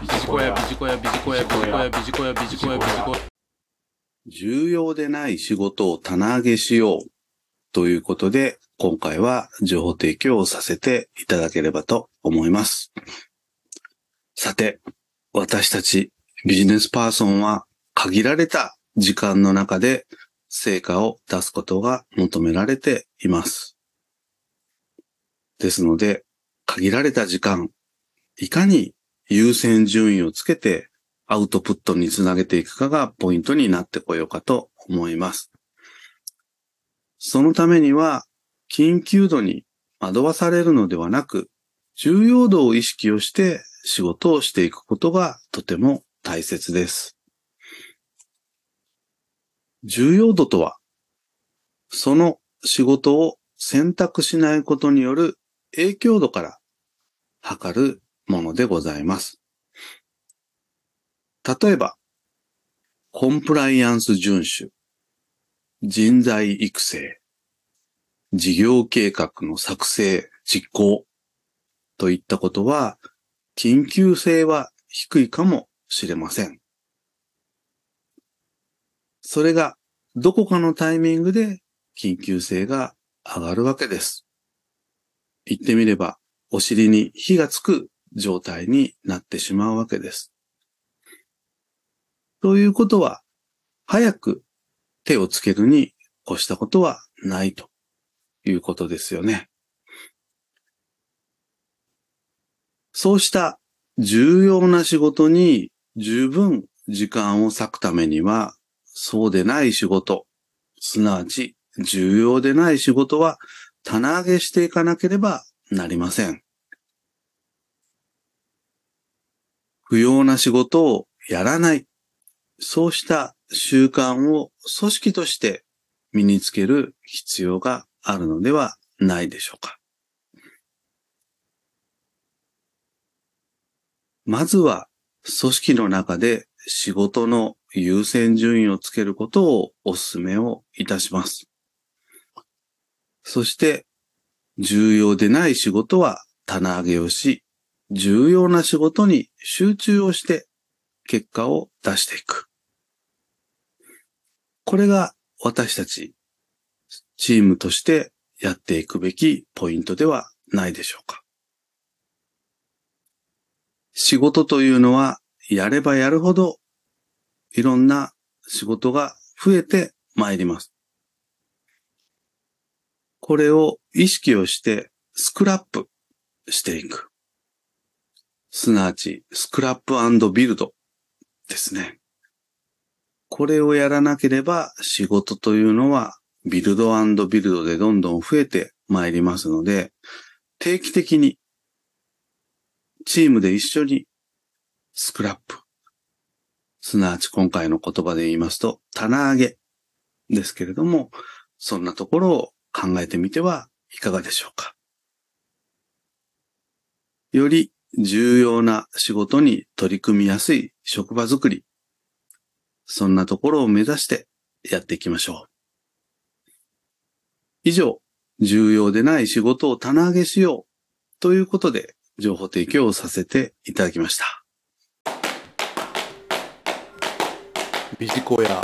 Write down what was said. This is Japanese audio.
ビジコヤ、ビジコヤ、ビジコヤ、ビジコヤ、ビジコヤ、ビジコヤ、ビジコヤ。重要でない仕事を棚上げしようということで、今回は情報提供をさせていただければと思います。さて、私たちビジネスパーソンは限られた時間の中で成果を出すことが求められています。ですので、限られた時間、いかに優先順位をつけてアウトプットにつなげていくかがポイントになってこようかと思います。そのためには、緊急度に惑わされるのではなく、重要度を意識をして仕事をしていくことがとても大切です。重要度とは、その仕事を選択しないことによる影響度から測るものでございます。例えば、コンプライアンス遵守、人材育成、事業計画の作成、実行といったことは、緊急性は低いかもしれません。それが、どこかのタイミングで緊急性が上がるわけです。言ってみれば、お尻に火がつく状態になってしまうわけです。ということは、早く手をつけるに越したことはないということですよね。そうした重要な仕事に十分時間を割くためには、そうでない仕事、すなわち重要でない仕事は棚上げしていかなければなりません。不要な仕事をやらない。そうした習慣を組織として身につける必要があるのではないでしょうか。まずは組織の中で仕事の優先順位をつけることをお勧めをいたします。そして重要でない仕事は棚上げをし、重要な仕事に集中をして結果を出していく。これが私たちチームとしてやっていくべきポイントではないでしょうか。仕事というのはやればやるほどいろんな仕事が増えてまいります。これを意識をしてスクラップしていく。すなわちスクラップビルドですね。これをやらなければ仕事というのはビルドビルドでどんどん増えてまいりますので、定期的にチームで一緒にスクラップ。すなわち今回の言葉で言いますと、棚上げですけれども、そんなところを考えてみてはいかがでしょうか。より重要な仕事に取り組みやすい職場づくり。そんなところを目指してやっていきましょう。以上、重要でない仕事を棚上げしようということで情報提供をさせていただきました。ビジコヤ、